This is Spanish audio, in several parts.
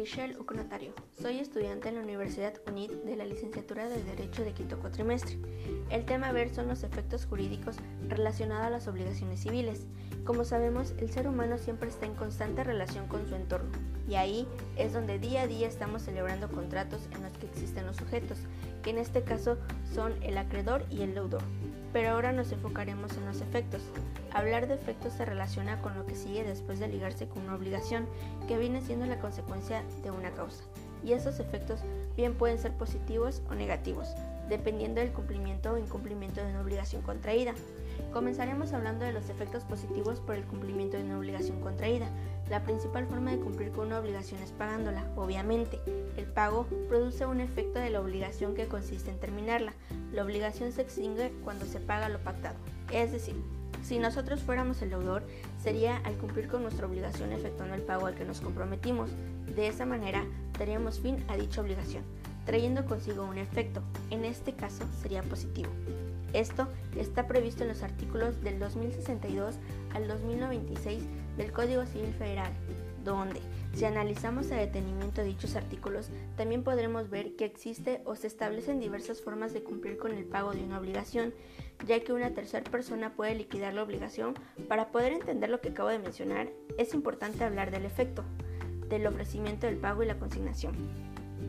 Marishel Ucnotario. Soy estudiante en la Universidad UNID de la licenciatura de Derecho de quinto cuatrimestre. El tema a ver son los efectos jurídicos relacionados a las obligaciones civiles. Como sabemos, el ser humano siempre está en constante relación con su entorno, y ahí es donde día a día estamos celebrando contratos en los que existen los sujetos, que en este caso son el acreedor y el deudor. Pero ahora nos enfocaremos en los efectos. Hablar de efectos se relaciona con lo que sigue después de ligarse con una obligación, que viene siendo la consecuencia de una causa. Y esos efectos bien pueden ser positivos o negativos, dependiendo del cumplimiento o incumplimiento de una obligación contraída. Comenzaremos hablando de los efectos positivos por el cumplimiento de una obligación contraída. La principal forma de cumplir con una obligación es pagándola, obviamente. El pago produce un efecto de la obligación que consiste en terminarla. La obligación se extingue cuando se paga lo pactado. Es decir, si nosotros fuéramos el deudor, sería al cumplir con nuestra obligación efectuando el pago al que nos comprometimos. De esa manera, daríamos fin a dicha obligación, trayendo consigo un efecto. En este caso, sería positivo. Esto está previsto en los artículos del 2062 al 2096 del Código Civil Federal, donde, si analizamos a detenimiento dichos artículos, también podremos ver que existe o se establecen diversas formas de cumplir con el pago de una obligación, ya que una tercera persona puede liquidar la obligación. Para poder entender lo que acabo de mencionar, es importante hablar del efecto, del ofrecimiento del pago y la consignación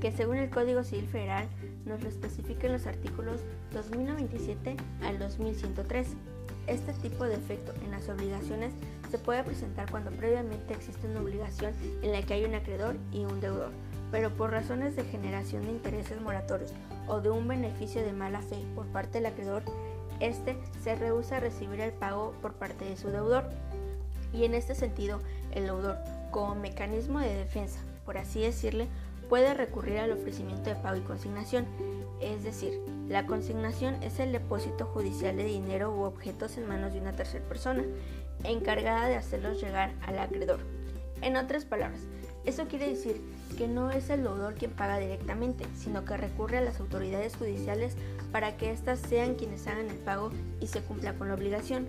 que según el Código Civil Federal nos lo especifica en los artículos 2097 al 2103. Este tipo de efecto en las obligaciones se puede presentar cuando previamente existe una obligación en la que hay un acreedor y un deudor, pero por razones de generación de intereses moratorios o de un beneficio de mala fe por parte del acreedor, este se rehúsa a recibir el pago por parte de su deudor. Y en este sentido, el deudor, como mecanismo de defensa, por así decirle, puede recurrir al ofrecimiento de pago y consignación, es decir, la consignación es el depósito judicial de dinero u objetos en manos de una tercera persona, encargada de hacerlos llegar al acreedor. En otras palabras, eso quiere decir que no es el deudor quien paga directamente, sino que recurre a las autoridades judiciales para que éstas sean quienes hagan el pago y se cumpla con la obligación.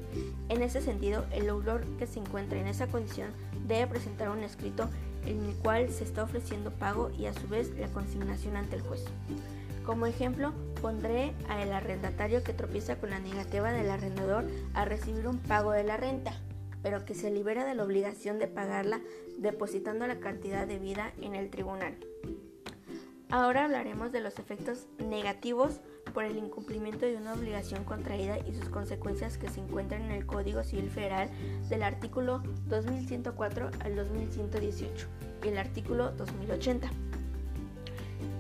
En ese sentido, el deudor que se encuentra en esa condición debe presentar un escrito en el cual se está ofreciendo pago y a su vez la consignación ante el juez. Como ejemplo, pondré al arrendatario que tropieza con la negativa del arrendador a recibir un pago de la renta, pero que se libera de la obligación de pagarla depositando la cantidad debida en el tribunal. Ahora hablaremos de los efectos negativos por el incumplimiento de una obligación contraída y sus consecuencias que se encuentran en el Código Civil Federal del artículo 2104 al 2118 y el artículo 2080.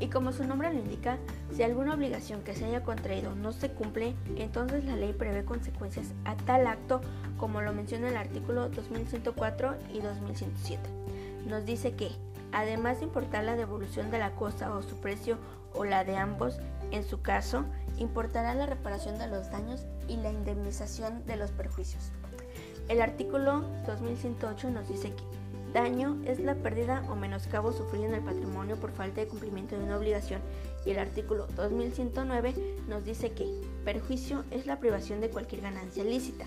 Y como su nombre lo indica, si alguna obligación que se haya contraído no se cumple, entonces la ley prevé consecuencias a tal acto como lo menciona el artículo 2104 y 2107. Nos dice que, además de importar la devolución de la cosa o su precio o la de ambos, en su caso, importará la reparación de los daños y la indemnización de los perjuicios. El artículo 2108 nos dice que daño es la pérdida o menoscabo sufrido en el patrimonio por falta de cumplimiento de una obligación y el artículo 2109 nos dice que perjuicio es la privación de cualquier ganancia lícita.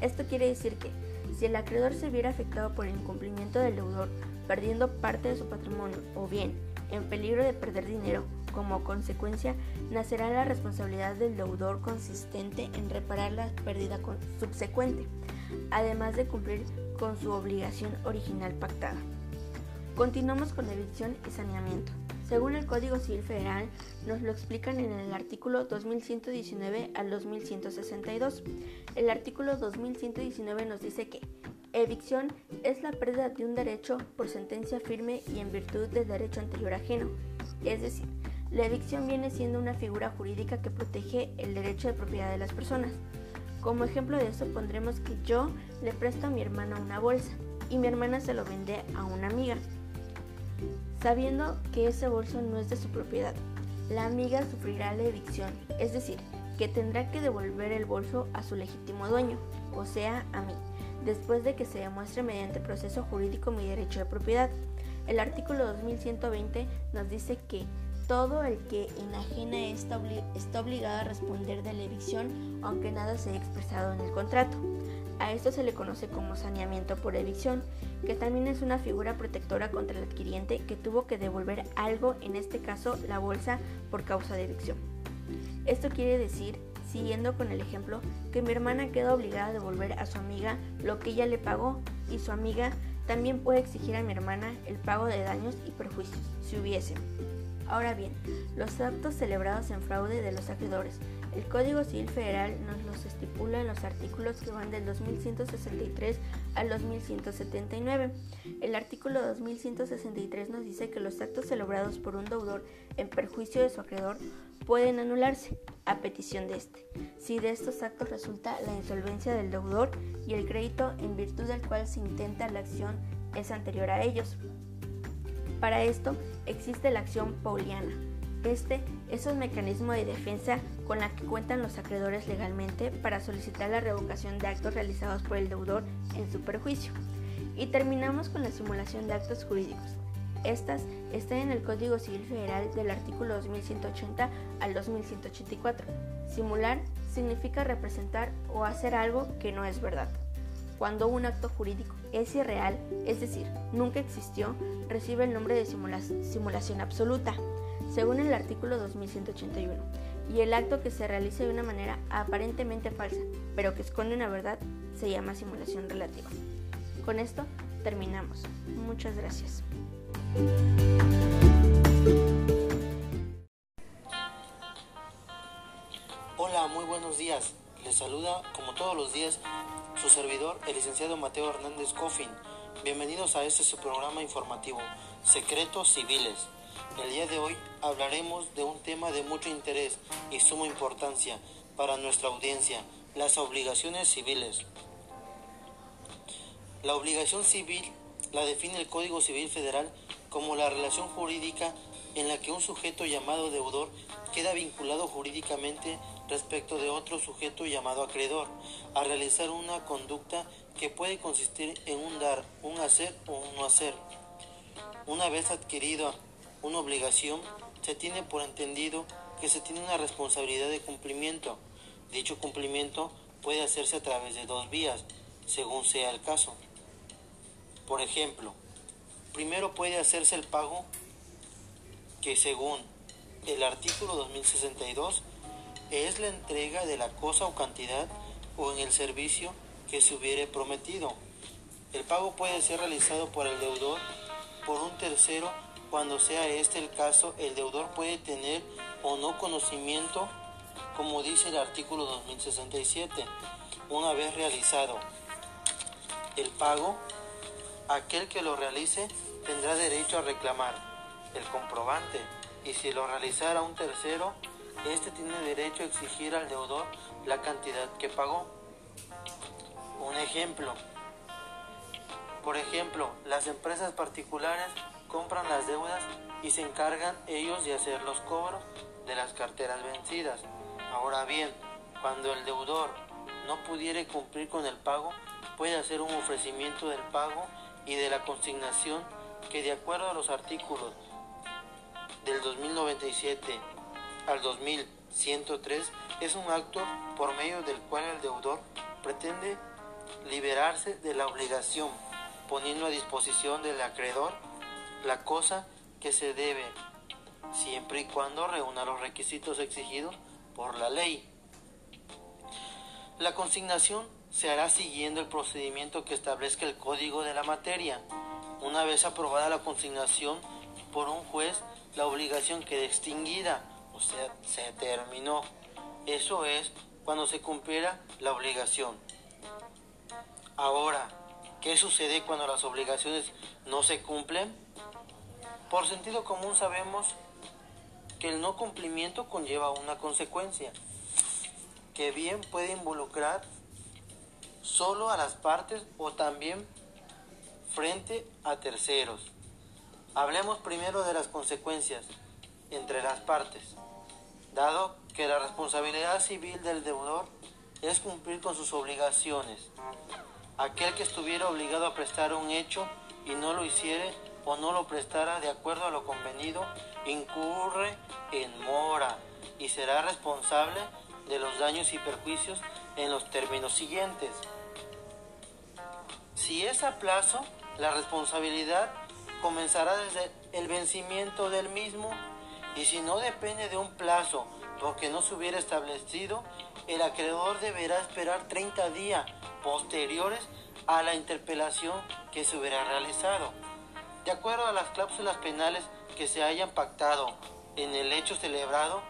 Esto quiere decir que si el acreedor se viera afectado por el incumplimiento del deudor, perdiendo parte de su patrimonio o bien en peligro de perder dinero como consecuencia, nacerá la responsabilidad del deudor consistente en reparar la pérdida subsecuente, además de cumplir con su obligación original pactada. Continuamos con evicción y saneamiento. Según el Código Civil Federal, nos lo explican en el artículo 2119 al 2162. El artículo 2119 nos dice que evicción es la pérdida de un derecho por sentencia firme y en virtud del derecho anterior ajeno, es decir, la evicción viene siendo una figura jurídica que protege el derecho de propiedad de las personas. Como ejemplo de esto pondremos que yo le presto a mi hermana una bolsa y mi hermana se lo vende a una amiga, sabiendo que ese bolso no es de su propiedad. La amiga sufrirá la evicción, es decir, que tendrá que devolver el bolso a su legítimo dueño, o sea, a mí, después de que se demuestre mediante proceso jurídico mi derecho de propiedad. El artículo 2120 nos dice que todo el que enajena está, está obligado a responder de la evicción, aunque nada se haya expresado en el contrato. A esto se le conoce como saneamiento por evicción, que también es una figura protectora contra el adquiriente que tuvo que devolver algo, en este caso la bolsa, por causa de evicción. Esto quiere decir, siguiendo con el ejemplo, que mi hermana queda obligada a devolver a su amiga lo que ella le pagó y su amiga también puede exigir a mi hermana el pago de daños y perjuicios, si hubiese. Ahora bien, los actos celebrados en fraude de los acreedores el Código Civil Federal nos los estipula en los artículos que van del 2163 al 2179. El artículo 2163 nos dice que los actos celebrados por un deudor en perjuicio de su acreedor pueden anularse a petición de este, si de estos actos resulta la insolvencia del deudor y el crédito en virtud del cual se intenta la acción es anterior a ellos. Para esto existe la acción pauliana este es un mecanismo de defensa con la que cuentan los acreedores legalmente para solicitar la revocación de actos realizados por el deudor en su perjuicio. Y terminamos con la simulación de actos jurídicos. Estas están en el Código Civil Federal del artículo 2180 al 2184. Simular significa representar o hacer algo que no es verdad. Cuando un acto jurídico es irreal, es decir, nunca existió, recibe el nombre de simulación absoluta según el artículo 2181, y el acto que se realice de una manera aparentemente falsa, pero que esconde una verdad, se llama simulación relativa. Con esto terminamos. Muchas gracias. Hola, muy buenos días. Les saluda, como todos los días, su servidor, el licenciado Mateo Hernández Coffin. Bienvenidos a este su programa informativo, Secretos Civiles. El día de hoy hablaremos de un tema de mucho interés y suma importancia para nuestra audiencia, las obligaciones civiles. La obligación civil la define el Código Civil Federal como la relación jurídica en la que un sujeto llamado deudor queda vinculado jurídicamente respecto de otro sujeto llamado acreedor a realizar una conducta que puede consistir en un dar, un hacer o un no hacer. Una vez adquirido una obligación, se tiene por entendido que se tiene una responsabilidad de cumplimiento. Dicho cumplimiento puede hacerse a través de dos vías, según sea el caso. Por ejemplo, primero puede hacerse el pago que según el artículo 2062 es la entrega de la cosa o cantidad o en el servicio que se hubiere prometido. El pago puede ser realizado por el deudor, por un tercero cuando sea este el caso, el deudor puede tener o no conocimiento, como dice el artículo 2067. Una vez realizado el pago, aquel que lo realice tendrá derecho a reclamar el comprobante y si lo realizara un tercero, este tiene derecho a exigir al deudor la cantidad que pagó. Un ejemplo. Por ejemplo, las empresas particulares compran las deudas y se encargan ellos de hacer los cobros de las carteras vencidas. Ahora bien, cuando el deudor no pudiere cumplir con el pago, puede hacer un ofrecimiento del pago y de la consignación que de acuerdo a los artículos del 2097 al 2103 es un acto por medio del cual el deudor pretende liberarse de la obligación, poniendo a disposición del acreedor la cosa que se debe, siempre y cuando reúna los requisitos exigidos por la ley. La consignación se hará siguiendo el procedimiento que establezca el código de la materia. Una vez aprobada la consignación por un juez, la obligación queda extinguida, o sea, se terminó. Eso es cuando se cumpliera la obligación. Ahora, ¿qué sucede cuando las obligaciones no se cumplen? Por sentido común sabemos que el no cumplimiento conlleva una consecuencia, que bien puede involucrar solo a las partes o también frente a terceros. Hablemos primero de las consecuencias entre las partes, dado que la responsabilidad civil del deudor es cumplir con sus obligaciones. Aquel que estuviera obligado a prestar un hecho y no lo hiciere o no lo prestara de acuerdo a lo convenido, incurre en mora y será responsable de los daños y perjuicios en los términos siguientes. Si es a plazo, la responsabilidad comenzará desde el vencimiento del mismo y si no depende de un plazo porque no se hubiera establecido, el acreedor deberá esperar 30 días posteriores a la interpelación que se hubiera realizado. De acuerdo a las cláusulas penales que se hayan pactado en el hecho celebrado,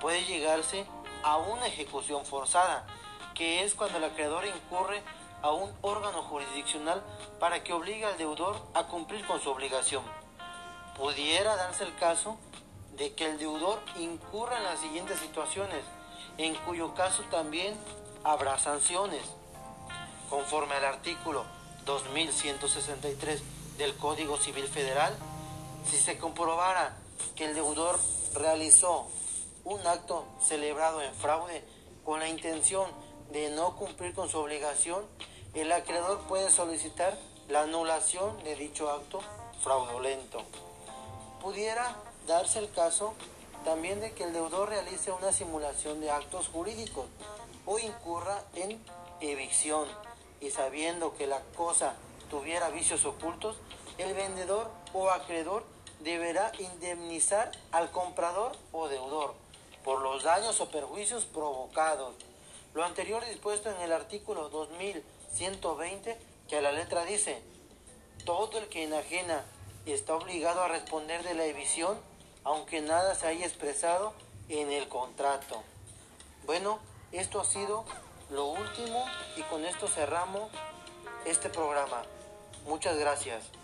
puede llegarse a una ejecución forzada, que es cuando el acreedor incurre a un órgano jurisdiccional para que obligue al deudor a cumplir con su obligación. Pudiera darse el caso de que el deudor incurra en las siguientes situaciones, en cuyo caso también habrá sanciones. Conforme al artículo 2163 del Código Civil Federal, si se comprobara que el deudor realizó un acto celebrado en fraude con la intención de no cumplir con su obligación, el acreedor puede solicitar la anulación de dicho acto fraudulento. Pudiera darse el caso también de que el deudor realice una simulación de actos jurídicos o incurra en evicción y sabiendo que la cosa tuviera vicios ocultos, el vendedor o acreedor deberá indemnizar al comprador o deudor por los daños o perjuicios provocados. Lo anterior dispuesto en el artículo 2120 que a la letra dice, todo el que enajena está obligado a responder de la evicción aunque nada se haya expresado en el contrato. Bueno, esto ha sido lo último y con esto cerramos este programa. Muchas gracias.